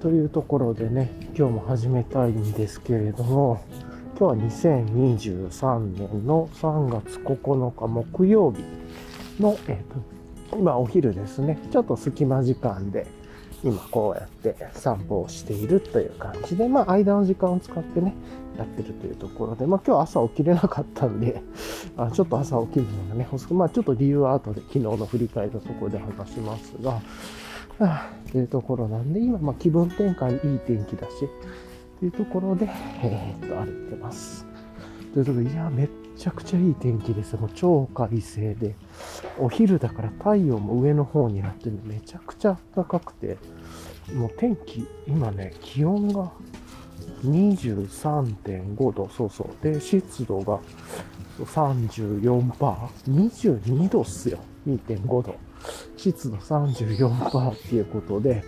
というところでね、今日も始めたいんですけれども、今日は2023年の3月9日木曜日の、えっ、と、今お昼ですね。ちょっと隙間時間で、今こうやって散歩をしているという感じで、まあ間の時間を使ってね、やってるというところで、まあ今日朝起きれなかったんで、あちょっと朝起きるのがね、遅く、まあちょっと理由は後で昨日の振り返ったところで話しますが、はあ、というところなんで、今、まあ気分転換いい天気だし、というところで、えー、っと、歩いてます。というところで、いや、めっちゃくちゃいい天気です。もう超快晴で、お昼だから太陽も上の方になってるんでめちゃくちゃ暖かくて、もう天気、今ね、気温が23.5度、そうそう。で、湿度が34%、22度っすよ。2.5度。湿度34%っていうことで、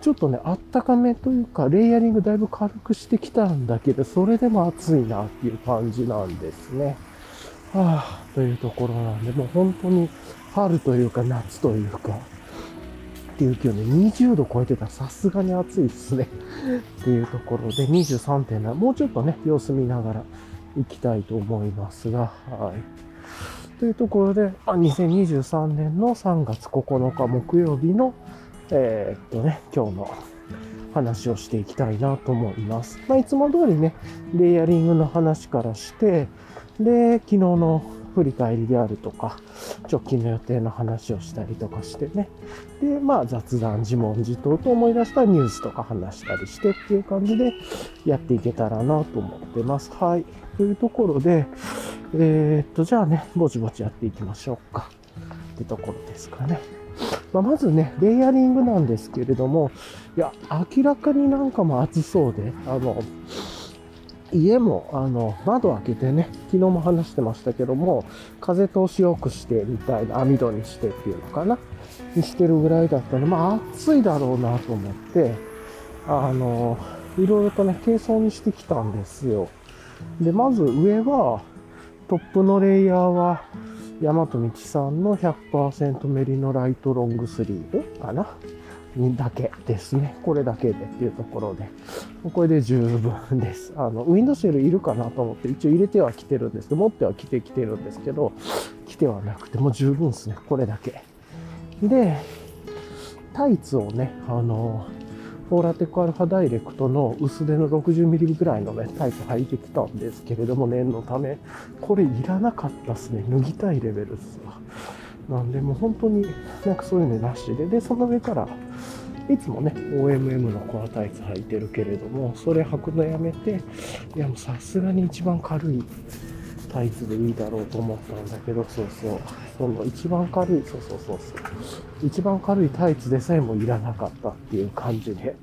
ちょっとね、あったかめというか、レイヤリングだいぶ軽くしてきたんだけど、それでも暑いなっていう感じなんですね。はあ、というところなんで、もう本当に春というか夏というか、っていう気温で20度超えてたらさすがに暑いですね。っていうところで23.7、もうちょっとね、様子見ながら行きたいと思いますが、はい。というところで、あ2023年の3月9日木曜日の、えー、っとね、今日の話をしていきたいなと思います。まあ、いつも通りね、レイヤリングの話からして、で、昨日の振り返りであるとか、直近の予定の話をしたりとかしてね。で、まあ雑談、自問自答と思い出したニュースとか話したりしてっていう感じでやっていけたらなと思ってます。はい。というところで、えー、っと、じゃあね、ぼちぼちやっていきましょうか。ってところですかね。まあ、まずね、レイヤリングなんですけれども、いや、明らかになんかも暑そうで、あの、家も、あの、窓開けてね、昨日も話してましたけども、風通し良くしてみたいな、網戸にしてっていうのかな、にしてるぐらいだったので、まあ暑いだろうなと思って、あの、いろいろとね、軽装にしてきたんですよ。で、まず上は、トップのレイヤーは、大和道さんの100%メリノライトロングスリーブかな？にだけですね。これだけでっていうところで。これで十分です。あの、ウィンドシェルいるかなと思って一応入れてはきてるんですけど、持っては来てきてるんですけど、来てはなくても十分ですね。これだけ。で、タイツをね、あの、ォーラテクアルファダイレクトの薄手の 60mm ぐらいのね、タイツ履いてきたんですけれども、念のため、これいらなかったっすね。脱ぎたいレベルっすわ。なんで、もう本当になんかそういうのなしで、で、その上から、いつもね、OMM のコアタイツ履いてるけれども、それ履くのやめて、いやもうさすがに一番軽いタイツでいいだろうと思ったんだけど、そうそう。その一番軽い、そうそうそうそう。一番軽いタイツでさえもいらなかったっていう感じで、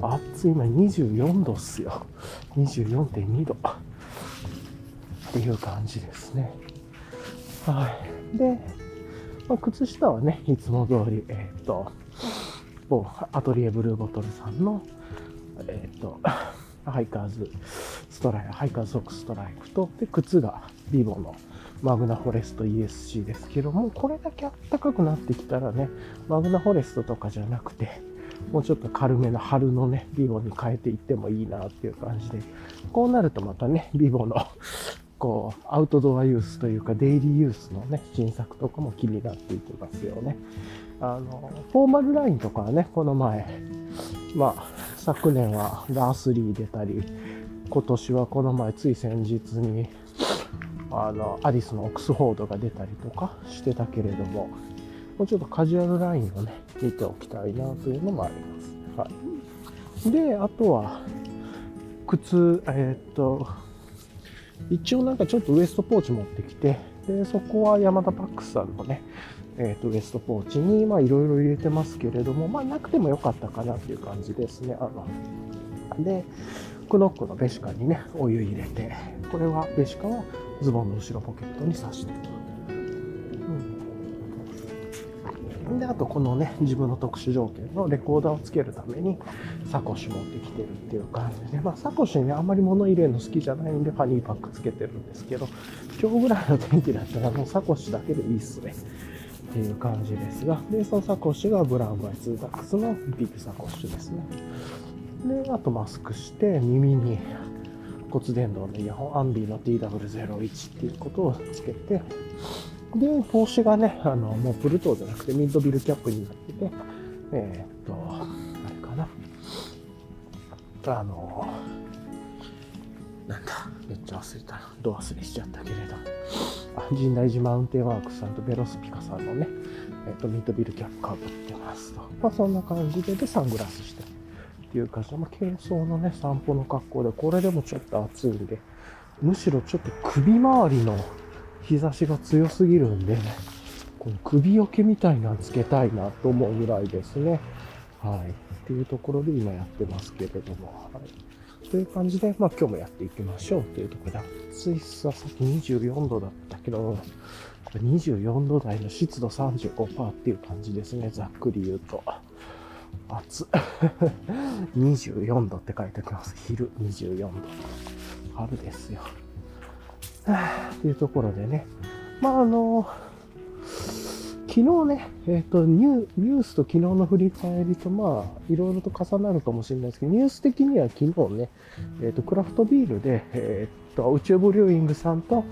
暑い、今24度っすよ。24.2度。っていう感じですね。はい。で、まあ、靴下はね、いつも通り、えっ、と、某アトリエブルーボトルさんの、えっ、と、ハイカーズストライク、ハイカーズソックストライクと、で、靴がビボのマグナフォレスト ESC ですけども、これだけ暖かくなってきたらね、マグナフォレストとかじゃなくて、もうちょっと軽めの春のね、ビボに変えていってもいいなっていう感じで、こうなるとまたね、ビボのこう、アウトドアユースというか、デイリーユースのね、新作とかも気になっていきますよね。あの、フォーマルラインとかはね、この前、まあ、昨年はラースリー出たり、今年はこの前、つい先日に、あの、アリスのオックスフォードが出たりとかしてたけれども、もうちょっとカジュアルラインをね、見ておきたいなというのもあります。はい。で、あとは、靴、えーっと、一応なんかちょっとウエストポーチ持ってきて、で、そこはヤマダパックスさんのね、えっ、と、ウエストポーチに、いろいろ入れてますけれども、まあなくてもよかったかなっていう感じですね。あの、で、 CNOC の Vesica にね、お湯入れて、これは Vesica はズボンの後ろポケットに刺してるで、あとこのね、自分の特殊条件のレコーダーをつけるためにサコッシュ持ってきてるっていう感じで、まあサコッシュにね、あんまり物入れるの好きじゃないんでファニーパックつけてるんですけど、今日ぐらいの天気だったらもうサコッシュだけでいいっすね。っていう感じですが、で、そのサコッシュが Brown by 2-tacs のビッグサコッシュですね。で、あとマスクして耳に骨伝導のイヤホン、アンビーの TW01 っていうことをつけて、で、帽子がね、あの、もうプルトーじゃなくてミッドビルキャップになってて、えー、っと、あれかな。あの、なんだ、めっちゃ忘れたな。ど忘れしちゃったけれど。神大寺マウンテンワークスさんとベロスピカさんのね、えっ、と、ミッドビルキャップかぶってますと。まあ、そんな感じで、で、サングラスして。っていう感じで、まあ、軽装のね、散歩の格好で、これでもちょっと暑いんで、むしろちょっと首周りの日差しが強すぎるんで、ね、この首よけみたいなのつけたいなと思うぐらいですね。はい。っていうところで今やってますけれども、はい。という感じで、まあ今日もやっていきましょうというところで、暑いさ、さっき24度だったけど、24度台の湿度35%っていう感じですね。ざっくり言うと。暑。24度って書いておきます。昼24度。春ですよ。っていうところでね。まああの、昨日ね、えっ、ー、とニュ、ニュースと昨日の振り返りと、まあ、いろいろと重なるかもしれないですけど、ニュース的には昨日ね、えっ、ー、と、クラフトビールで、えっ、ー、と、宇宙ブリューイングさんと、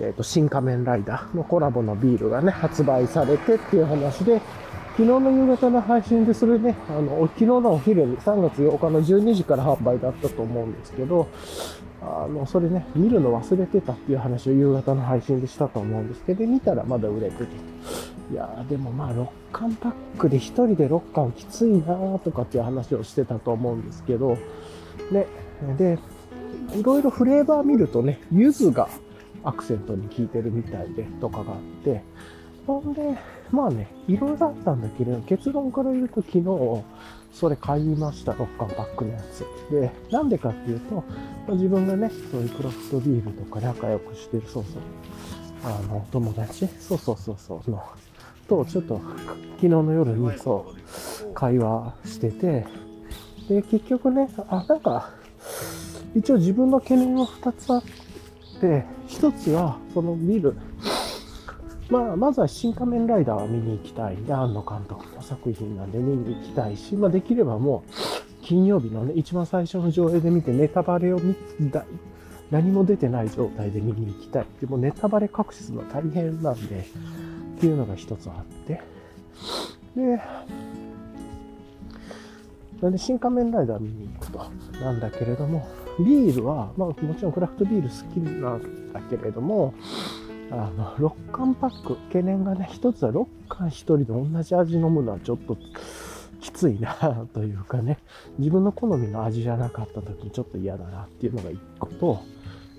えっ、と、新仮面ライダーのコラボのビールがね、発売されてっていう話で、昨日の夕方の配信でそれね、あの、昨日のお昼に3月8日の12時から販売だったと思うんですけど、あの、それね、見るの忘れてたっていう話を夕方の配信でしたと思うんですけど、見たらまだ売れてて。いやー、でもまあ、6巻パックで1人で6巻きついなーとかっていう話をしてたと思うんですけど、ね、で、いろいろフレーバー見るとね、柚子がアクセントに効いてるみたいでとかがあって、ほんで、まあね、いろいろあったんだけど、結論から言うと昨日、それ買いました、6巻パックのやつ。で、なんでかっていうと、ま、自分がね、そういうクラフトビールとか仲良くしてる、そうそう、あの、友達、そうそうそうそう、の、と、ちょっと、昨日の夜に、そう、会話してて、で、結局ね、あ、なんか、一応自分の懸念は2つあって、1つは、そのビル、まあ、まずは新仮面ライダーは見に行きたいんで、庵野監督の作品なんで見に行きたいし、まあ、できればもう、金曜日のね、一番最初の上映で見てネタバレを見たい何も出てない状態で見に行きたい。でもネタバレ隠しするの大変なんで、っていうのが一つあって。で、なんで新仮面ライダー見に行くと。なんだけれども、ビールは、まあもちろんクラフトビール好きなんだけれども、あの、6缶パック、懸念がね、一つは6缶一人で同じ味飲むのはちょっときついなというかね、自分の好みの味じゃなかった時にちょっと嫌だなっていうのが一個と、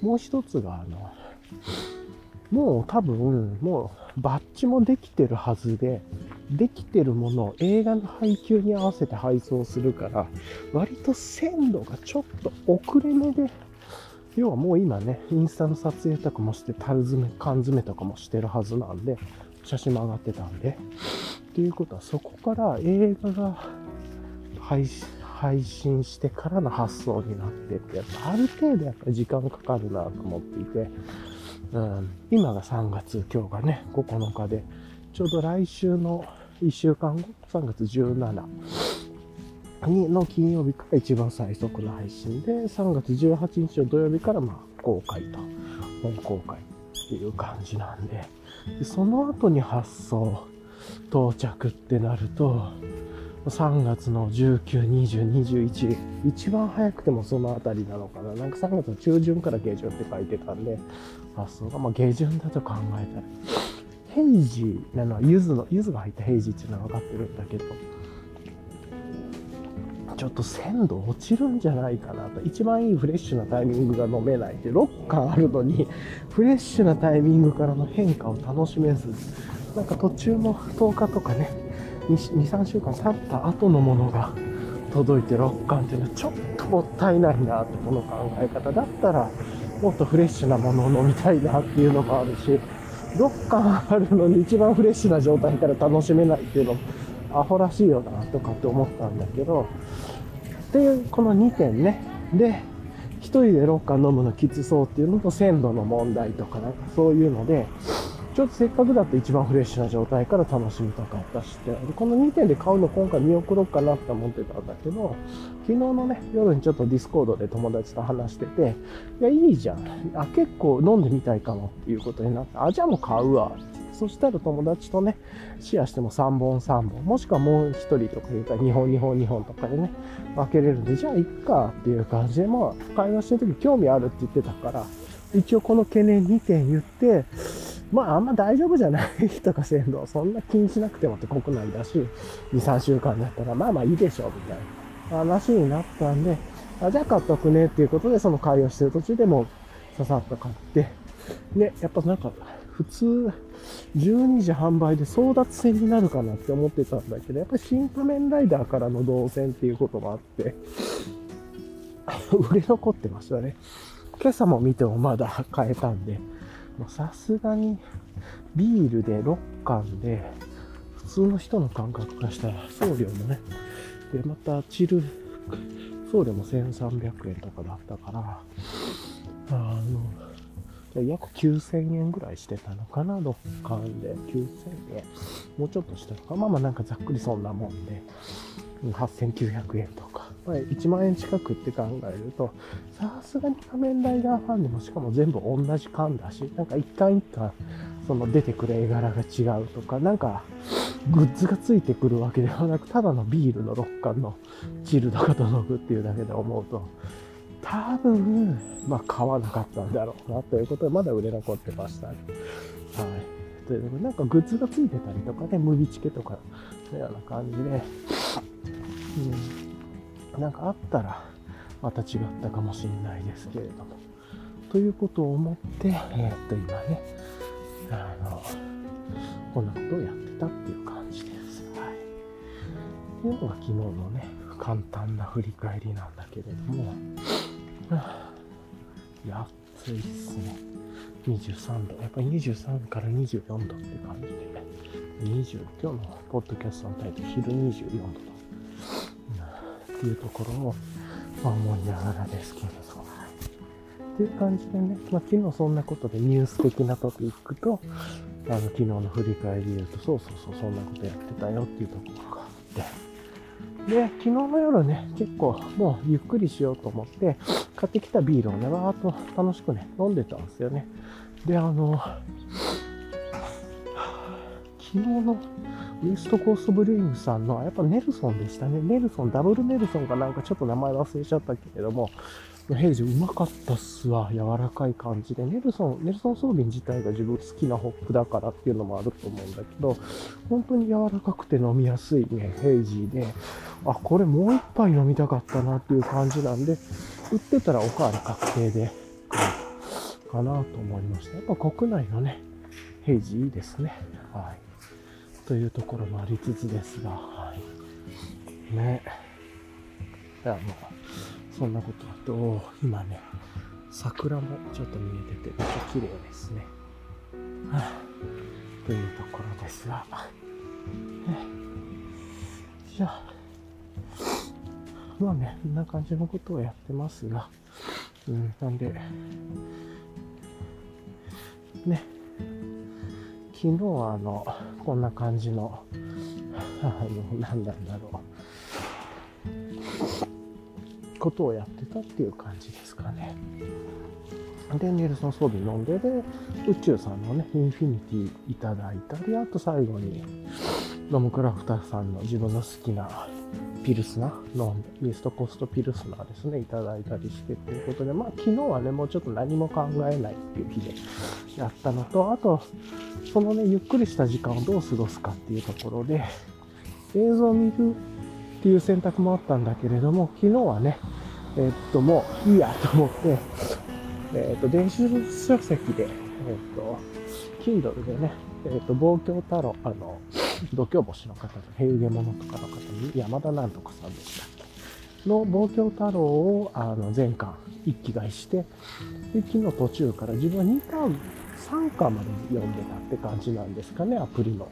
もう一つが、あの、もう多分、もうバッジもできてるはずで、できてるものを映画の配給に合わせて配送するから、割と鮮度がちょっと遅れ目で要はもう今ね、インスタの撮影とかもして、樽詰め、缶詰とかもしてるはずなんで、写真も上がってたんで。っていうことは、そこから映画が配信してからの発想になってって、やっぱある程度やっぱ時間かかるなと思っていて、うん、今が3月、今日がね、9日で、ちょうど来週の1週間後、3月17、の金曜日から一番最速の配信で、3月18日の土曜日からまあ公開と、本公開っていう感じなんで、でその後に発送、到着ってなると、3月の19、20、21、一番早くてもそのあたりなのかな。なんか3月の中旬から下旬って書いてたんで、発送が、まあ下旬だと考えたら、ヘイジなのは、柚子の、柚子が入ったヘイジっていうのは分かってるんだけど、ちょっと鮮度落ちるんじゃないかなと。一番いいフレッシュなタイミングが飲めないで、6巻あるのに、フレッシュなタイミングからの変化を楽しめず、なんか途中の10日とかね、2、3週間経った後のものが届いて6巻っていうのはちょっともったいないなって、この考え方だったら、もっとフレッシュなものを飲みたいなっていうのもあるし、6巻あるのに一番フレッシュな状態から楽しめないっていうのも、アホらしいよなとかって思ったんだけど、っていうこの2点ね。で、1人でロッカー飲むのきつそうっていうのと鮮度の問題とかなんかそういうので、ちょっとせっかくだと一番フレッシュな状態から楽しみたかったしって、この2点で買うの今回見送ろうかなって思ってたんだけど、昨日のね、夜にちょっと Discord で友達と話してて、いや、いいじゃん。あ、結構飲んでみたいかもっていうことになって、あ、じゃあもう買うわっ。そしたら友達とね、シェアしても3本3本、もしくはもう1人とか言ったら2本2本2本とかでね、分けれるんで、じゃあ行くかっていう感じで、まあ、会話してる時興味あるって言ってたから、一応この懸念2点言って、まああんま大丈夫じゃないとか鮮度、そんな気にしなくてもって国内だし、2、3週間だったらまあまあいいでしょうみたいな話になったんで、あじゃあ買っとくねっていうことでその会話してる途中でもささっと買って、ね、やっぱなんか普通12時販売で争奪戦になるかなって思ってたんだけど、やっぱり新仮面ライダーからの動線っていうこともあって、売れ残ってましたね。今朝も見てもまだ買えたんで、さすがにビールで6缶で、普通の人の感覚化したら送料もね、で、またチル、送料も1300円とかだったから、あの、約9000円ぐらいしてたのかな、6缶で。9000円。もうちょっとしたのか。まあまあなんかざっくりそんなもんで、8900円とか。まあ、1万円近くって考えると、さすがに仮面ライダーファンでもしかも全部同じ缶だし、なんか一巻一巻、その出てくる絵柄が違うとか、なんか、グッズがついてくるわけではなく、ただのビールの6缶のチルドが届くっていうだけで思うと、多分、まあ買わなかったんだろうなということで、まだ売れ残ってましたね。はい。ということで、なんかグッズがついてたりとかね、ムビチケとかのような感じで、うんなんかあったら、また違ったかもしれないですけれども。ということを思って、えー、っと、今ね、あの、こんなことをやってたっていう感じです。はい。っていうのが昨日のね、簡単な振り返りなんだけれども、いや、暑いっすね。23度。やっぱり23から24度って感じでね。20、今日のポッドキャストのタイトル、昼24度と。っていうところを、まあ、思いながらですけれど。っていう感じでね、まあ、昨日そんなことでニュース的なトピックと、あの、昨日の振り返り言うと、そうそうそう、そんなことやってたよっていうところがあって。で、昨日の夜ね、結構もうゆっくりしようと思って、買ってきたビールをね、わーっと楽しくね、飲んでたんですよね。で、あの、昨日のウエストコーストブルーイングさんの、やっぱネルソンでしたね。ネルソン、ダブルネルソンかなんかちょっと名前忘れちゃったけれども、ヘイジうまかったっすわ。柔らかい感じで。ネルソン、ネルソンソービン自体が自分好きなホップだからっていうのもあると思うんだけど、本当に柔らかくて飲みやすいね、ヘイジーで、あ、これもう一杯飲みたかったなっていう感じなんで、売ってたらおかわり確定で、かなと思いました。やっぱ国内のね、ヘイジーいいですね。はい。というところもありつつですが、はい。ね。いや、もう、そんなことと、今ね、桜もちょっと見えてて、めっちゃ綺麗ですね。はあ、というところですが、じゃあ、まあね、こんな感じのことをやってますが、うん、なんで、ね、昨日はあの、こんな感じの、あの、何なんだろう。ことをやってたっていう感じですかね。で、ネルソン装備飲んで、で、宇宙さんのね、インフィニティいただいたり、あと最後に、ノムクラフターさんの自分の好きなピルスナー飲んで、イーストコストピルスナーですね、いただいたりしてということで、まあ昨日はね、もうちょっと何も考えないっていう日でやったのと、あと、そのね、ゆっくりした時間をどう過ごすかっていうところで、映像を見るっていう選択もあったんだけれども、昨日はね、えー、っと、もういいやと思って、えー、っと、電子書籍で、えー、っと、Kindle でね、えっと、望郷太郎、あの、度胸星の方と、平家物とかの方に、山田なんとかさんでしたっけ？の望郷太郎を、あの、全巻一気買いして、で、昨日途中から自分は2巻3巻まで読んでたって感じなんですかね、アプリの。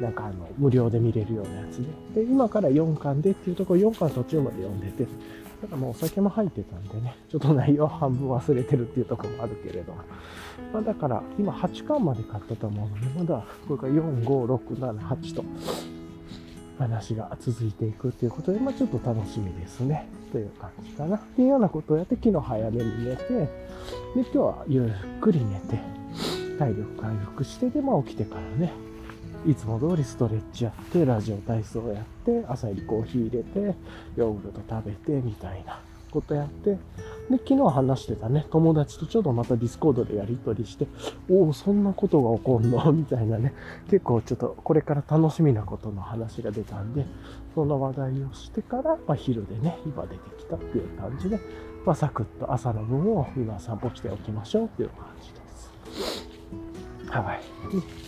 なんかあの、無料で見れるようなやつで。で、今から4巻でっていうところ、4巻途中まで読んでて、ただもうお酒も入ってたんでね、ちょっと内容半分忘れてるっていうところもあるけれども。まあだから、今8巻まで買ったと思うので、まだこれから4、5、6、7、8と、話が続いていくっていうことで、まあちょっと楽しみですね。という感じかな。っていうようなことをやって、昨日早めに寝て、で、今日はゆっくり寝て、体力回復して、で、まあ起きてからね、いつも通りストレッチやって、ラジオ体操やって、朝にコーヒー入れて、ヨーグルト食べて、みたいなことやって、で、昨日話してたね、友達とちょっとまた Discord でやりとりして、おお、そんなことが起こんの？みたいなね、結構ちょっとこれから楽しみなことの話が出たんで、その話題をしてから、まあ、昼でね、今出てきたっていう感じで、まあ、サクッと朝の分を今散歩しておきましょうっていう感じです。はい。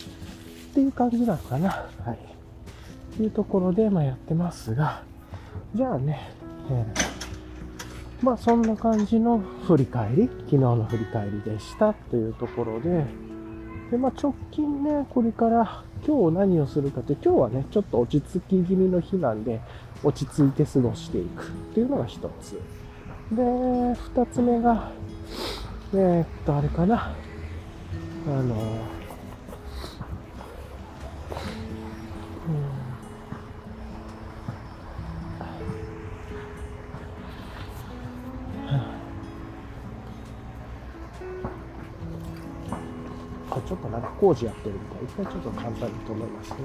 っていう感じなのかな。はい。っていうところで、まあ、やってますが、じゃあね、えー、まあそんな感じの振り返り、昨日の振り返りでしたというところで、で、まあ直近ね、これから今日何をするかって、今日はね、ちょっと落ち着き気味の日なんで、落ち着いて過ごしていくっていうのが一つ。で、二つ目が、えー、っと、あれかな。あの、あ工事やってるみたい。一回ちょっと簡単に止めますね。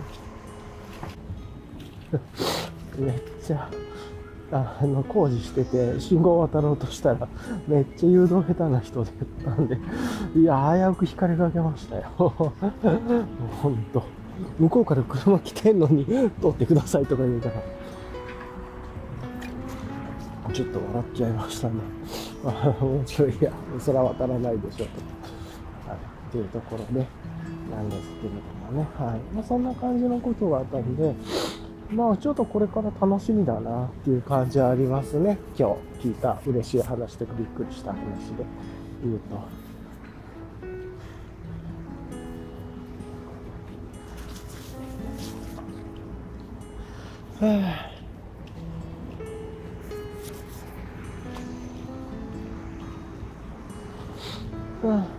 めっちゃ、あの、工事してて、信号を渡ろうとしたら、めっちゃ誘導下手な人だったんで、いや、危うく光りかけましたよ。ほんと。向こうから車来てんのに、通ってくださいとか言うから、ちょっと笑っちゃいましたね。面白い。いや、そら渡らないでしょ、と。はい。っていうところで、なんですけれどもね。はい。まあ、そんな感じのことがあったんで、まあちょっとこれから楽しみだなっていう感じはありますね。今日聞いた嬉しい話とかびっくりした話で言うと。はあ、はあ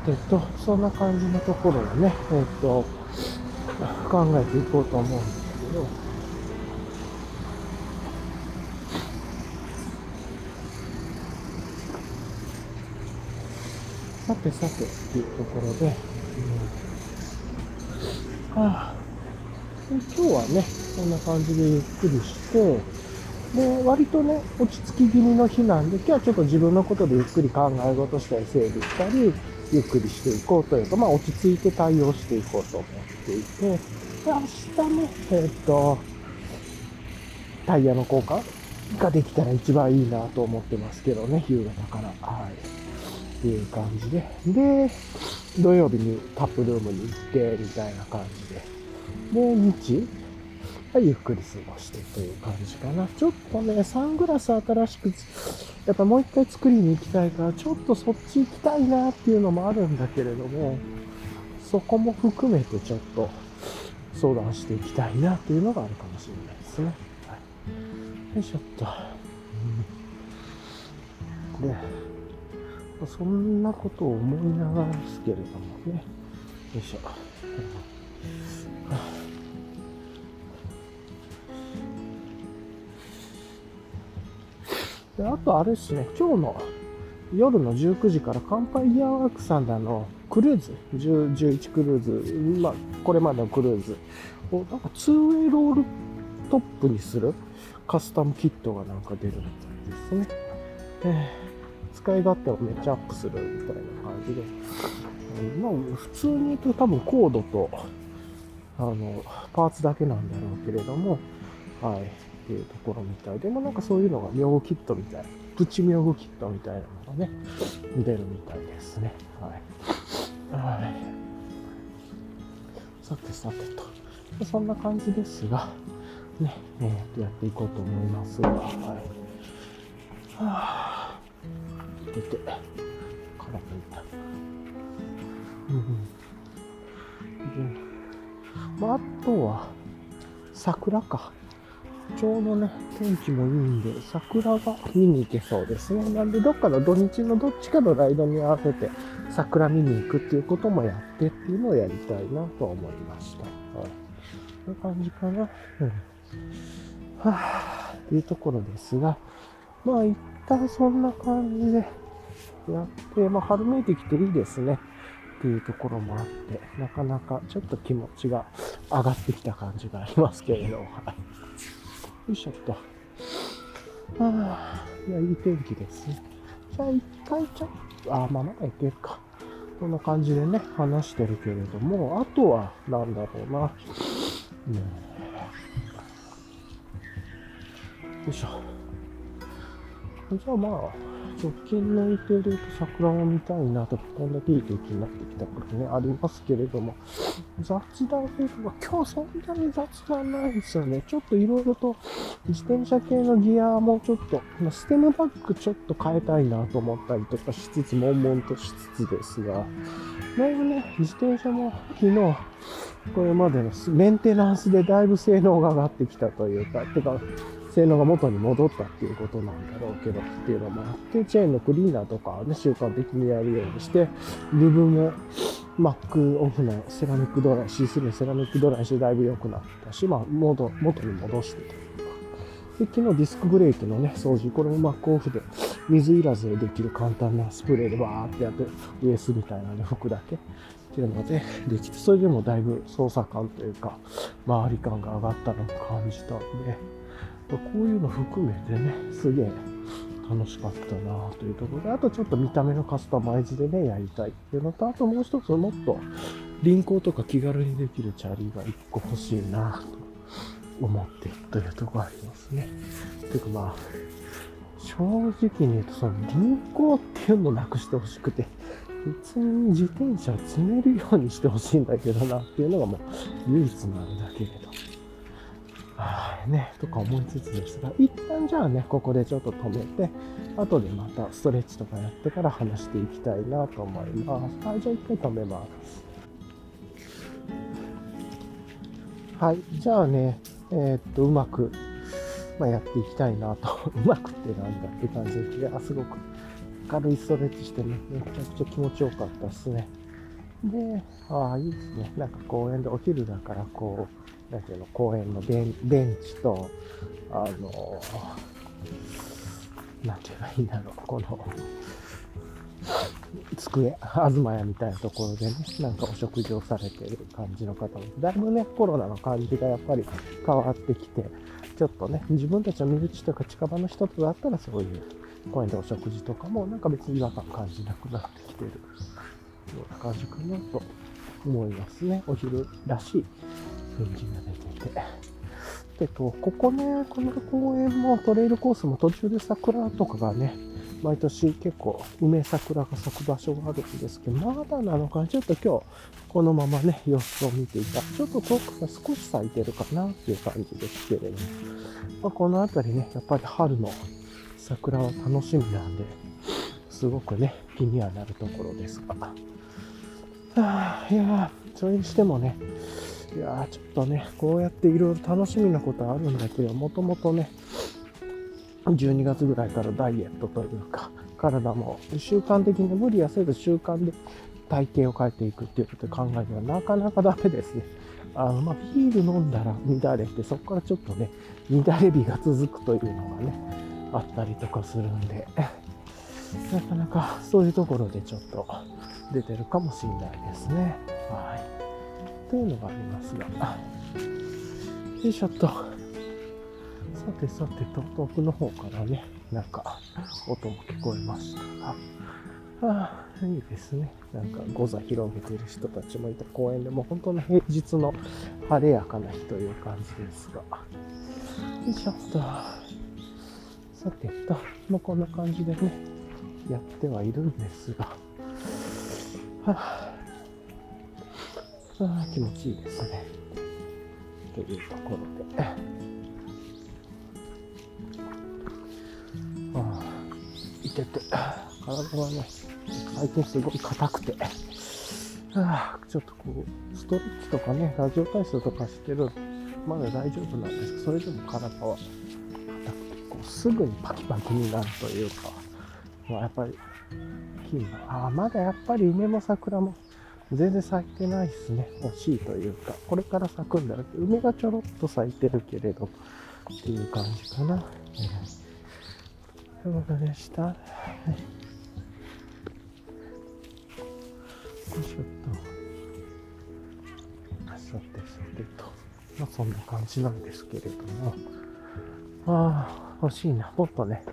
さてと、そんな感じのところをね、えっ、と、考えていこうと思うんですけど、さてさてっていうところで、うん、はあ、今日はね、こんな感じでゆっくりして、で、割とね、落ち着き気味の日なんで、今日はちょっと自分のことでゆっくり考え事したり整理したり、ゆっくりしていこうというか、まあ落ち着いて対応していこうと思っていて、で明日ね、えー、っと、タイヤの交換ができたら一番いいなと思ってますけどね、夕方から。はい。っていう感じで。で、土曜日にタップルームに行って、みたいな感じで。で、日、ゆっくり過ごしてという感じかな。ちょっとね、サングラス新しく、やっぱもう一回作りに行きたいから、ちょっとそっち行きたいなっていうのもあるんだけれども、そこも含めてちょっと相談していきたいなっていうのがあるかもしれないですね。はい。よいしょっと。うん、で、そんなことを思いながらですけれどもね。よいしょ。であとあれですね、今日の夜の19時から乾杯ギアワークさんであの、クルーズ、10 11クルーズ、まあ、これまでのクルーズを、なんか 2way ロールトップにするカスタムキットがなんか出るみたいですね。えー、使い勝手をめっちゃアップするみたいな感じで。まあ、普通に言うと多分コードと、あの、パーツだけなんだろうけれども、はい。っていうところみたい。でもなんかそういうのが妙具キットみたい。プチ妙具キットみたいなのがね出るみたいですね。はい。はい。さてさてと。そんな感じですがねえー、やっていこうと思いますが。はい。はあてて、空向いた。うん。で、まあ、あとは、桜か。ちょうどね、天気もいいんで、桜が見に行けそうですね。なんで、どっかの土日のどっちかのライドに合わせて、桜見に行くっていうこともやってっていうのをやりたいなと思いました。はい。こんな感じかな。うん。はぁ、っていうところですが、まあ、一旦そんな感じでやって、まあ、春めいてきていいですね。っていうところもあって、なかなかちょっと気持ちが上がってきた感じがありますけれど、はい。よいしょっと。ああ、いや、いい天気ですね。じゃあ、一回ちょっと、あ、まあ、まだいけるか。こんな感じでね、話してるけれども、あとは、なんだろうな。うん。よいしょ。じゃあまあ、直近の予定で言うと桜を見たいなとか、こんだけいい天気になってきたからね、ありますけれども、雑談というか、今日そんなに雑談ないですよね。ちょっといろいろと自転車系のギアもちょっと、まステムバッグちょっと変えたいなと思ったりとかしつつ、悶々としつつですが、だいぶね、自転車も昨日、これまでのメンテナンスでだいぶ性能が上がってきたというか、てか、性能が元に戻ったっていうことなんだろうけどっていうのもあって、チェーンのクリーナーとかね、習慣的にやるようにして、ルブもマックオフのセラミックドライ、C3 のセラミックドライしてだいぶ良くなったし、まあ、元、元に戻してというか。で、昨日ディスクブレーキのね、掃除、これもマックオフで水いらずでできる簡単なスプレーでバーってやって、ウエスみたいなね、服だけっていうのでできて、それでもだいぶ操作感というか、周り感が上がったのを感じたんで、こういうの含めてね、すげえ楽しかったなというところで、あとちょっと見た目のカスタマイズでね、やりたいっていうのと、あともう一つもっと輪行とか気軽にできるチャリが一個欲しいなと思っているというところありますね。ていうかまあ、正直に言うとその輪行っていうのをなくしてほしくて、普通に自転車を積めるようにしてほしいんだけどなっていうのがもう唯一のあれだけれど。ね、とか思いつつですが、一旦じゃあね、ここでちょっと止めて、後でまたストレッチとかやってから話していきたいなと思います。はい、じゃあ一回止めます。はい、じゃあね、えーっと、うまく、まあ、やっていきたいなと。うまくってなんだって感じで、いや、すごく軽いストレッチしてね、めちゃくちゃ気持ちよかったですね。で、ああ、いいですね。なんか公園でお昼だから、こう、なんていうの、公園のベンベンチと、あの、なんていうのいいんだろう、この、机、東屋みたいなところでね、なんかお食事をされてる感じの方も、だいぶね、コロナの感じがやっぱり変わってきて、ちょっとね、自分たちの身内とか近場の人とだったらそういう公園でお食事とかも、なんか別に違和感感じなくなってきてるような感じかなと思いますね。お昼らしい雰囲気が出てて。でと、ここね、この公園もトレイルコースも途中で桜とかがね、毎年結構梅桜が咲く場所があるんですけど、まだなのかちょっと今日このままね、様子を見ていた。ちょっと遠くが少し咲いてるかなっていう感じですけれども、まあ、この辺りね、やっぱり春の桜は楽しみなんで、すごくね、気にはなるところですが。はあ、いやそれにしてもね、いやーちょっとね、こうやっていろいろ楽しみなことあるんだけど、もともとね、12月ぐらいからダイエットというか、体も習慣的に無理はせず習慣で体型を変えていくっていうことで考えてはなかなかダメですね。あの、まあ、ビール飲んだら乱れて、そこからちょっとね、乱れ日が続くというのがね、あったりとかするんで、なかなかそういうところでちょっと出てるかもしれないですね。はい。というのがありますが。よいしょっと。さてさてと、遠くの方からね、なんか音も聞こえましたが。ああ、いいですね。なんか、ゴザ広げてる人たちもいた公園でも、本当の平日の晴れやかな日という感じですが。よいしょっと。さてと、もうこんな感じでね、やってはいるんですが。はあ、あ、気持ちいいですね。というところで。ああ、いてて。体がね、最近すごい硬くて、はあ、ちょっとこう、ストレッチとかね、ラジオ体操とかしてる、まだ大丈夫なんですけど、それでも体は硬くて、こう、すぐにパキパキになるというか、まあ、やっぱり、金が、ああ、まだやっぱり梅も桜も全然咲いてないですね。惜しいというか、これから咲くんだろうけど、梅がちょろっと咲いてるけれど、っていう感じかな。えー、というでした。はいよいしょっと。さてさてと。まあそんな感じなんですけれども。ああ、欲しいな。もっとね、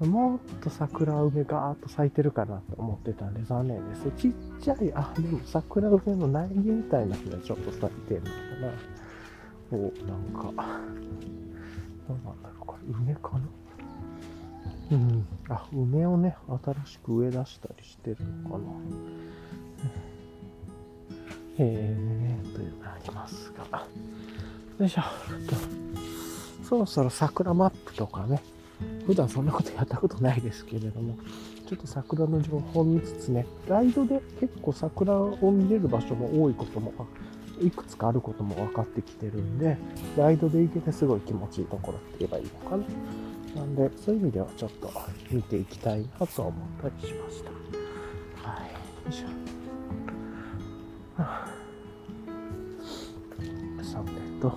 もっと桜梅がーっと咲いてるかなと思ってたんで残念です。ちっちゃい、あ、でも桜梅の苗木みたいなのがちょっと咲いてるのかな。お、なんか、どうなんだろう、これ梅かな？うん。あ、梅をね、新しく植え出したりしてるのかな。えー、というのがありますが。よいしょ。そろそろ桜マップとかね、普段そんなことやったことないですけれども、ちょっと桜の情報を見つつね、ライドで結構桜を見れる場所も多いことも、いくつかあることも分かってきてるんで、ライドで行けてすごい気持ちいいところって言えばいいのかな。なんで、そういう意味ではちょっと見ていきたいなと思ったりしました。はい。よいしょ。さてと、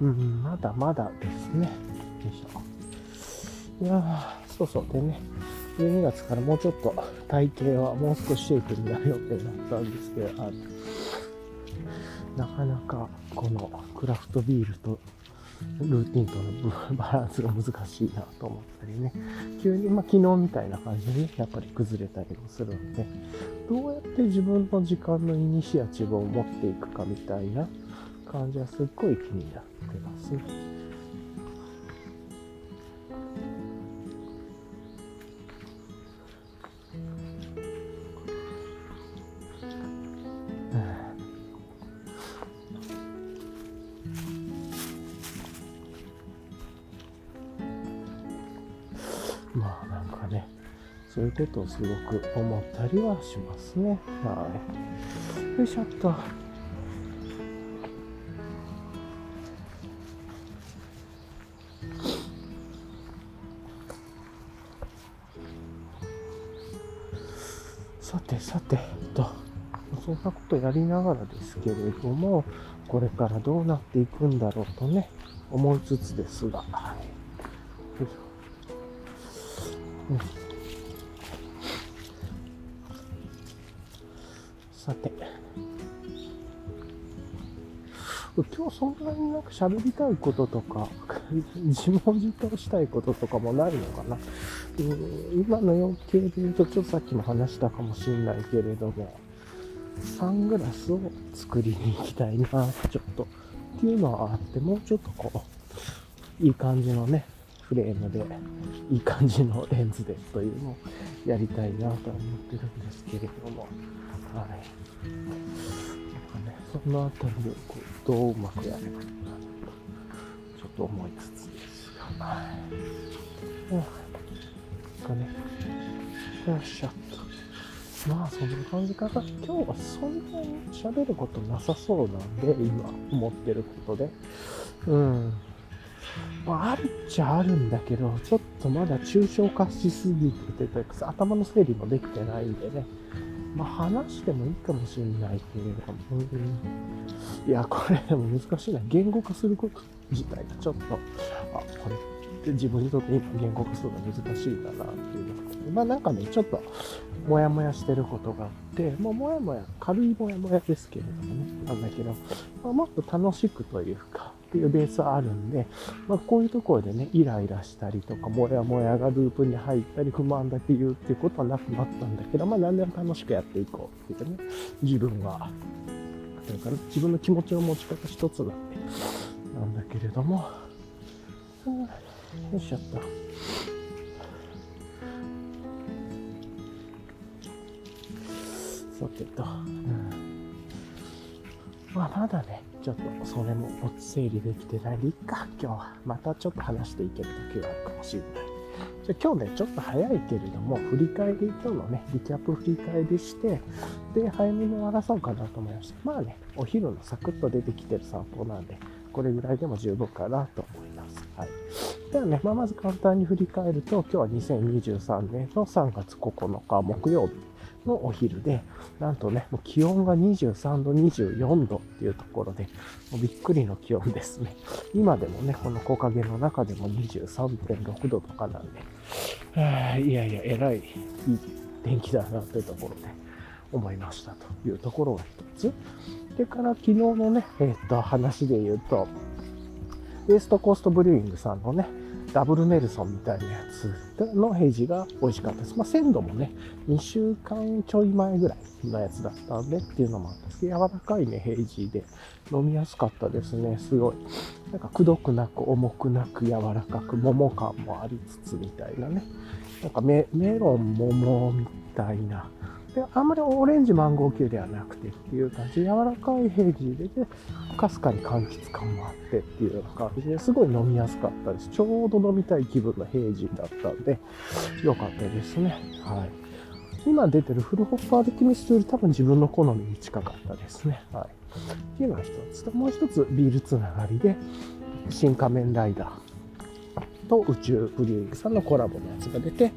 うん、まだまだですね。よいしょ。いや、そうそう。でね、12月からもうちょっと体型はもう少しシェイプになる予定だったんですけど、あのなかなかこのクラフトビールとルーティンとのバランスが難しいなと思ったりね、急に、まあ、昨日みたいな感じで、やっぱり崩れたりもするんで、どうやって自分の時間のイニシアチブを持っていくかみたいな感じはすっごい気になってますね。そういうことをすごく思ったりはしますね。はい。よいしょっと。さてさてと、そんなことやりながらですけれども、これからどうなっていくんだろうとね、思いつつですが、はい。うんさて。今日そんなになんか喋りたいこととか、自問自答したいこととかもないのかな。今の要件で言うと、ちょっとさっきも話したかもしれないけれども、サングラスを作りに行きたいな、ちょっと。っていうのはあって、もうちょっとこう、いい感じのね、フレームで、いい感じのレンズでというのをやりたいなとは思ってるんですけれども。はい。なんかね、そのあたりをこうどううまくやればいいかな、ちょっと思いつつですが、はい。なんかね、よっしゃっと。まあそんな感じかな。今日はそんなに喋ることなさそうなんで、今思ってることで。うん。まあ、あるっちゃあるんだけど、ちょっとまだ抽象化しすぎてて、頭の整理もできてないんでね。まあ、話してもいいかもしれないけれども、いや、これでも難しいな。言語化すること自体がちょっと、あ、これって自分にとって言語化するのが難しいんだなっていうのが、まあなんかね、ちょっと、もやもやしてることがあって、まあ、もやもや、軽いもやもやですけれどもね、なんだけど、まあ、もっと楽しくというか、っていうベースはあるんで、まあ、こういうところでね、イライラしたりとか、もやもやがループに入ったり、不満だけ言うっていうことはなくなったんだけど、まあ、何でも楽しくやっていこうっていうね、自分は、だから自分の気持ちの持ち方一つなんで、なんだけれども、よいしょっと。さてと、うん、まあまだね、ちょっとそれも整理できてないでいっか、今日は。またちょっと話していける時があるかもしれない。じゃ今日ね、ちょっと早いけれども、振り返り、今日のね、リキャップ振り返りして、で、早めに終わらそうかなと思いました。まあね、お昼のサクッと出てきてる散歩なんで、これぐらいでも十分かなと思います。はい。ではね、まあ、まず簡単に振り返ると、今日は2023年の3月9日木曜日のお昼で、なんとね、もう気温が23度、24度っていうところで、もうびっくりの気温ですね。今でもね、この木陰の中でも23.6度とかなんで、いやいや、えらいいい天気だなというところで思いましたというところが一つ。でから昨日のね、えー、っと、話で言うと、ウエストコーストブリューイングさんのね、ダブルネルソンみたいなやつのヘイジが美味しかったです。まあ、鮮度もね、2週間ちょい前ぐらいのやつだったんでっていうのもあったんですけど、柔らかいね、ヘイジで飲みやすかったですね。すごい。なんか、くどくなく、重くなく、柔らかく、桃感もありつつみたいなね。なんかメ、メロン、桃みたいな。で、あんまりオレンジマンゴー系ではなくてっていう感じ、柔らかいヘイジーで、かすかに柑橘感もあってっていうような感じですごい飲みやすかったです。ちょうど飲みたい気分のヘイジだったんで、良かったですね。はい。今出てる Full Hop Alchemist より多分自分の好みに近かったですね。はい。っていうのが一つと、もう一つビールつながりで、シン・仮面ライダーと宇宙ブリューイングさんのコラボのやつが出て、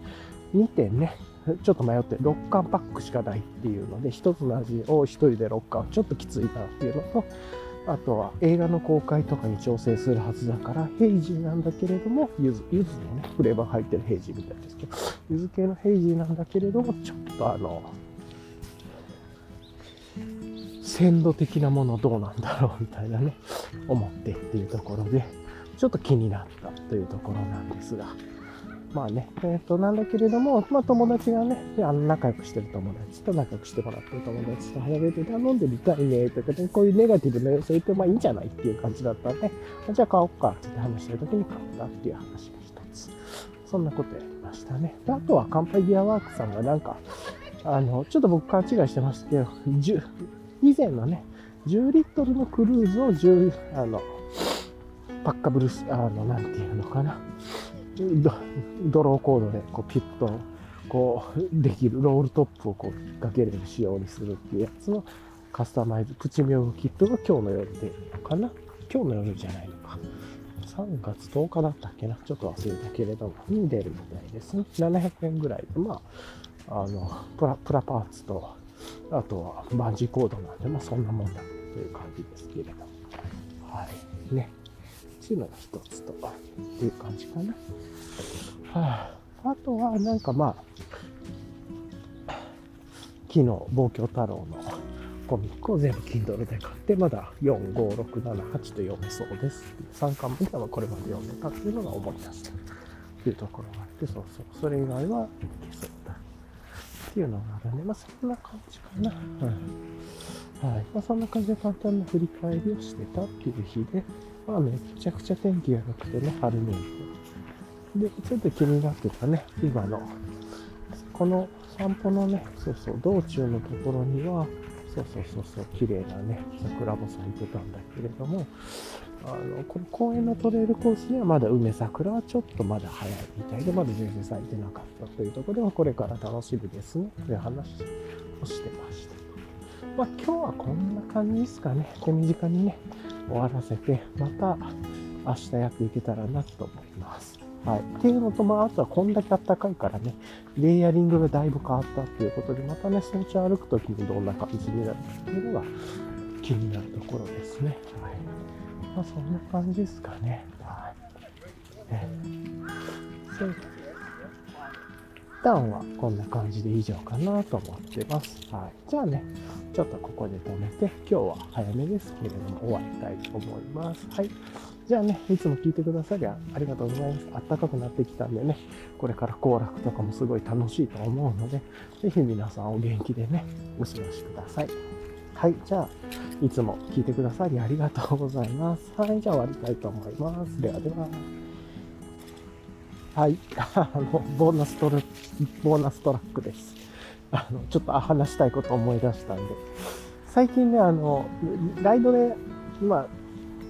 2点ね、ちょっと迷って、6缶パックしかないっていうので、1つの味を1人で6缶、ちょっときついなっていうのと、あとは映画の公開とかに調整するはずだから、ヘイジーなんだけれども、ゆず、ゆずのね、フレーバー入ってるヘイジーみたいですけど、ゆず系のヘイジーなんだけれども、ちょっとあの、鮮度的なものどうなんだろうみたいなね、思ってっていうところで、ちょっと気になったというところなんですが、まあね、えっ、ー、と、なんだけれども、まあ友達がね、あの仲良くしてる友達と仲良くしてもらってる友達と早めて頼んでみたいね、とかで、こういうネガティブな要素言って、まあいいんじゃないっていう感じだったんで、じゃあ買おうかって話してる時に買ったっていう話が一つ。そんなことやりましたね。で、あとは乾杯ギアワークさんがなんか、あの、ちょっと僕勘違いしてましたけど、以前のね、10リットルのクルーズを10、あの、パッカブルス、あの、なんていうのかな。ドローコードでこうピッとこうできるロールトップをこう引っ掛けれる仕様にするっていうやつのカスタマイズプチミョグキットが今日の夜でかな？今日の夜じゃないのか。3月10日だったっけな？ちょっと忘れたけれどもに出るみたいですね。700円ぐらいでまああのプラプラパーツとあとはバンジーコードなんでまあそんなもんだという感じですけれどはい。ね。っていうのが一つと、っていう感じかな。はあ、あとは、なんかまあ、昨日、望郷太郎のコミックを全部 Kindle で買って、まだ4、5、6、7、8と読めそうです。3巻目ではこれまで読んでたっていうのが思い出したっていうところがあって、そうそう、それ以外はいけそうだっていうのがあるんで、まあそんな感じかな。うん、はい。まあそんな感じで簡単な振り返りをしてたっていう日で、まあめちゃくちゃ天気が良くてね、春めいて。で、ちょっと気になってたね、今の、この散歩のね、そうそう、道中のところには、そうそうそうそう、綺麗なね、桜も咲いてたんだけれども、あの、この公園のトレイルコースにはまだ梅桜はちょっとまだ早いみたいで、まだ全然咲いてなかったというところでは、これから楽しみですね、という話をしてました。まあ今日はこんな感じですかね。手短にね、終わらせて、また明日やっていけたらなと思います。はい。っていうのと、まあ、あとはこんだけ暖かいからね、レイヤリングがだいぶ変わったっていうことで、またね、早朝歩くときにどんな感じになるかっていうのが気になるところですね。はい。まあ、そんな感じですかね。はい。ね、旦はこんな感じで以上かなと思ってます。はい。じゃあね、ちょっとここで止めて、今日は早めですけれども終わりたいと思います。はい。じゃあね、いつも聞いてくださりありがとうございます。あったかくなってきたんでね、これから行楽とかもすごい楽しいと思うので、ぜひ皆さんお元気でね、お過ごしください。はい。じゃあ、いつも聞いてくださりありがとうございます。はい。じゃあ終わりたいと思います。ではでは。はい。あの、ボーナストラック、ボーナストラックです。あの、ちょっと話したいこと思い出したんで。最近ね、あの、ライドで、ま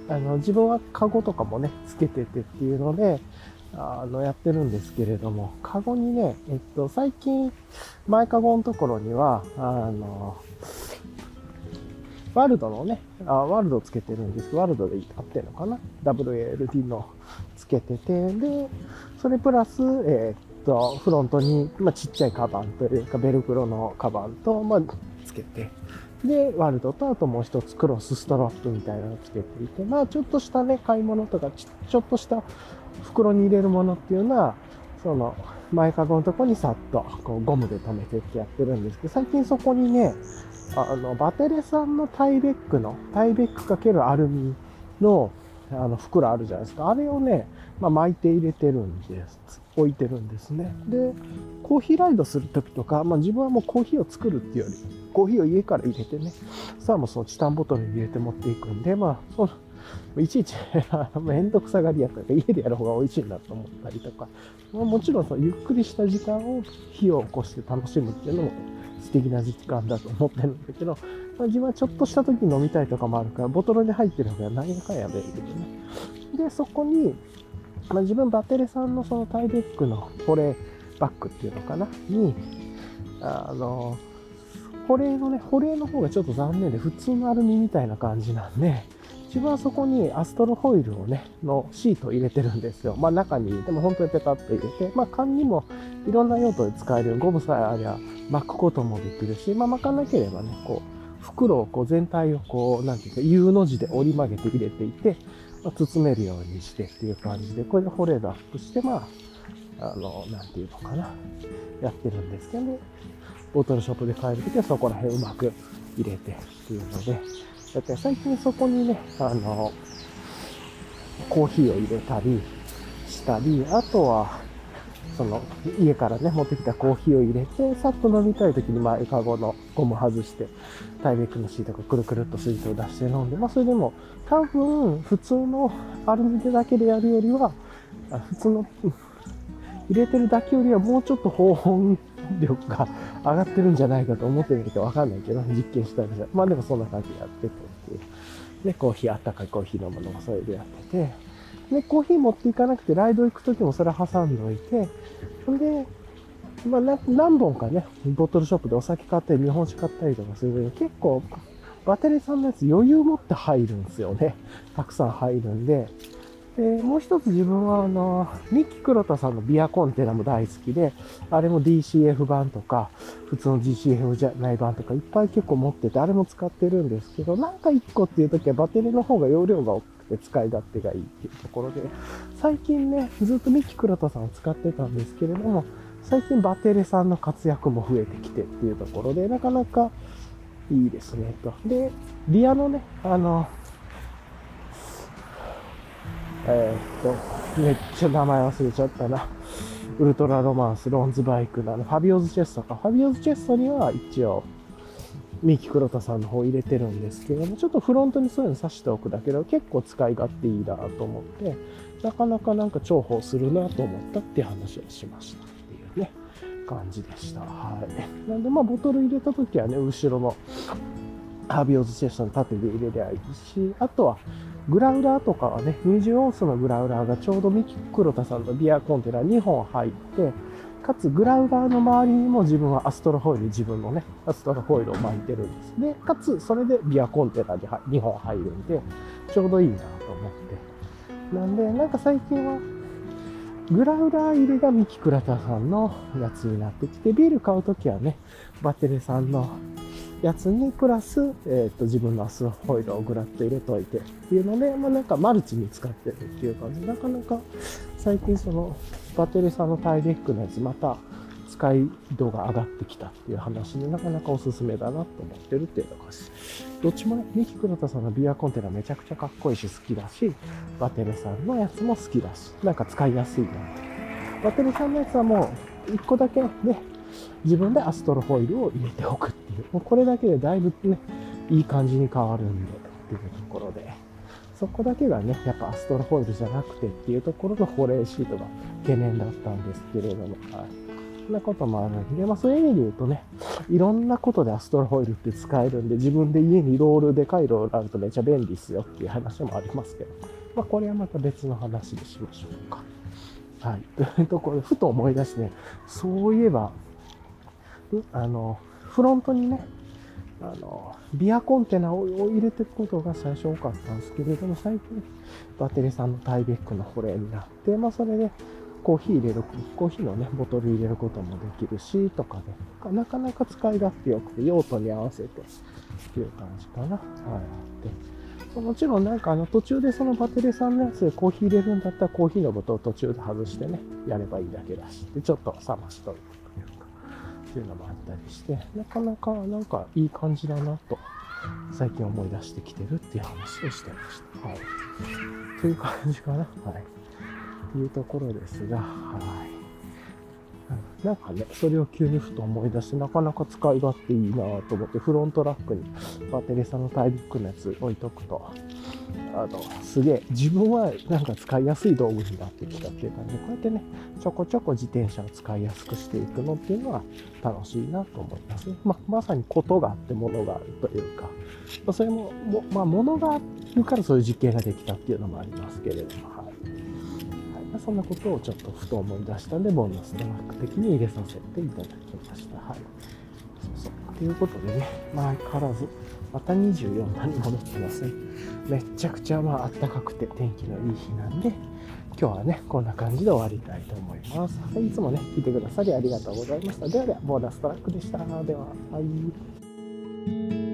あ、あの、自分はカゴとかもね、つけててっていうので、あの、やってるんですけれども、カゴにね、えっと、最近、前カゴのところには、あの、ワールドのね、あワールドつけてるんですけどワールドで合ってるのかな ?WLD のつけてて、で、それプラス、えー、っと、フロントに、まあ、ちっちゃいカバンというか、ベルクロのカバンと、まあ、つけて、で、ワールドとあともう一つクロスストラップみたいなのつけていて、まあちょっとしたね、買い物とかち、ちょっとした袋に入れるものっていうのは、その前かごのとこにさっとこうゴムで留めてってやってるんですけど、最近そこにね、あの、バテレさんのタイベックの、タイベックかけるアルミのあの袋あるじゃないですか。あれをね、まあ、巻いて入れてるんです。置いてるんですね。で、コーヒーライドするときとか、まあ自分はもうコーヒーを作るっていうより、コーヒーを家から入れてね、サーモスをチタンボトルに入れて持っていくんで、まあ、その、いちいちめんどくさがりやったら家でやる方が美味しいんだと思ったりとか、まあ、もちろんそのゆっくりした時間を火を起こして楽しむっていうのも素敵な時間だと思ってるんだけど、まあ、自分はちょっとした時に飲みたいとかもあるから、ボトルで入ってる方が何やかんやべえけどね。で、そこに、まあ、自分バテレさんのそのタイベックの保冷バッグっていうのかな？に、あの、保冷のね、保冷の方がちょっと残念で、普通のアルミみたいな感じなんで、一番そこにアストロホイルをね、のシート入れてるんですよ。まあ中に、でも本当にペタッと入れて、まあ缶にもいろんな用途で使える。ゴムさえありゃ巻くこともできるし、まあ巻かなければね、こう、袋をこう全体をこう、なんていうか、U の字で折り曲げて入れていて、まあ、包めるようにしてっていう感じで、これで保冷ラップして、まあ、あの、なんていうのかな、やってるんですけどね。ボトルショップで買えるときはそこら辺うまく入れてっていうので、だって最近そこにね、あの、コーヒーを入れたりしたり、あとは、その、家からね、持ってきたコーヒーを入れて、さっと飲みたい時に前かごのゴム外して、タイベックのシートがくるくるっと水筒を出して飲んで、まあそれでも多分普通のアルミでだけでやるよりは、普通の入れてるだけよりはもうちょっと保温力が上がってるんじゃないかと思ってみるとわかんないけど、実験したらじゃ。まあでもそんな感じでやっててっていう。で、コーヒー、あったかいコーヒー飲むのもそれでやってて、で、コーヒー持っていかなくてライド行くときもそれ挟んどいて、ほんで、まあ、何本かね、ボトルショップでお酒買ったり、日本酒買ったりとかするのに、結構、バテリーさんのやつ余裕持って入るんですよね。たくさん入るんで。で、もう一つ自分は、あの、ミッキー黒田さんのビアコンテナも大好きで、あれも DCF 版とか、普通の GCF じゃない版とかいっぱい結構持ってて、あれも使ってるんですけど、なんか一個っていう時はバッテリーの方が容量が大きくて使い勝手がいいっていうところで、最近ね、ずっとミッキー黒田さんを使ってたんですけれども、最近バテレさんの活躍も増えてきてっていうところで、なかなかいいですね、と。で、リアのね、あの、えー、っと、めっちゃ名前忘れちゃったな。ウルトラロマンス、ローンズバイクのあの、ファビオズチェストか。ファビオズチェストには一応、ミキ黒田さんの方入れてるんですけども、ちょっとフロントにそういうの刺しておくだけで結構使い勝手いいなと思って、なかなかなんか重宝するなと思ったって話をしましたっていう。ね、感じでした。はい。なんで、まあ、ボトル入れた時はね、後ろのハービオズチェストの縦で入れりゃいいし、あとは、グラウラーとかはね、20オンスのグラウラーがちょうどミキ黒田さんのビアコンテナ2本入って、かつグラウラーの周りにも自分はアストロホイル、自分のね、アストロホイルを巻いてるんです。で、かつそれでビアコンテナで2本入るんで、ちょうどいいなと思って。なんで、なんか最近はグラウラー入れがミキクラタさんのやつになってきて、ビール買うときはね、バテレさんのやつにプラス、えっ、ー、と、自分のアスホイルをグラッと入れといてっていうので、まあなんかマルチに使ってるっていう感じ。なかなか最近そのバテレさんのタイレックのやつまた使い度が上がってきたっていう話になかなかおすすめだなと思ってるっていうのがどっちもね、ミキ黒田さんのビアコンテナめちゃくちゃかっこいいし好きだし、バテレさんのやつも好きだし、なんか使いやすいなバテレさんのやつはもう1個だけね、自分でアストロホイルを入れておくっていう、もうこれだけでだいぶね、いい感じに変わるんでっていうところで、そこだけがね、やっぱアストロホイールじゃなくてっていうところの保冷シートが懸念だったんですけれども、はい。そんなこともあるんで、まあそういう意味で言うとね、いろんなことでアストロホイールって使えるんで、自分で家にロール、でかいロールあるとめっちゃ便利っすよっていう話もありますけど、まあこれはまた別の話にしましょうか。はい。というところで、ふと思い出してね、そういえば、あの、フロントにね、あの、ビアコンテナを入れていくことが最初多かったんですけれども、最近、バテレさんのタイベックの保冷になって、まあ、それで、コーヒー入れる、コーヒーのね、ボトル入れることもできるし、とかで、なかなか使い勝手良くて、用途に合わせて、っていう感じかな。はい。で、もちろんなんかあの途中でそのバテレさんのやつでコーヒー入れるんだったらコーヒーのボトル途中で外してね、やればいいだけだし、で、ちょっと冷ましといて、っていうのもあったりして、なかなかなんかいい感じだなと、最近思い出してきてるっていう話をしてました。はい。という感じかな。はい。いうところですが、はい。なんかね、それを急にふと思い出して、なかなか使い勝手いいなと思って、フロントラックにバテレサのタイビックのやつ置いとくと、あの、すげえ、自分はなんか使いやすい道具になってきたっていう感じで、こうやってね、ちょこちょこ自転車を使いやすくしていくのっていうのは楽しいなと思いますね。まあ、まさにことがあってものがあるというか、ま、それも、もまあ、ものがあるからそういう実験ができたっていうのもありますけれども、はい。はいそんなことをちょっとふと思い出したんで、ボーナストラック的に入れさせていただきました。はい。そうそう。ということでね、まあ相変わらず、また24度に戻ってますね。めちゃくちゃまあ暖かくて天気のいい日なんで、今日はね、こんな感じで終わりたいと思います。はい、いつもね、聞いてくださりありがとうございました。ではでは、ボーナストラックでした。では、はい。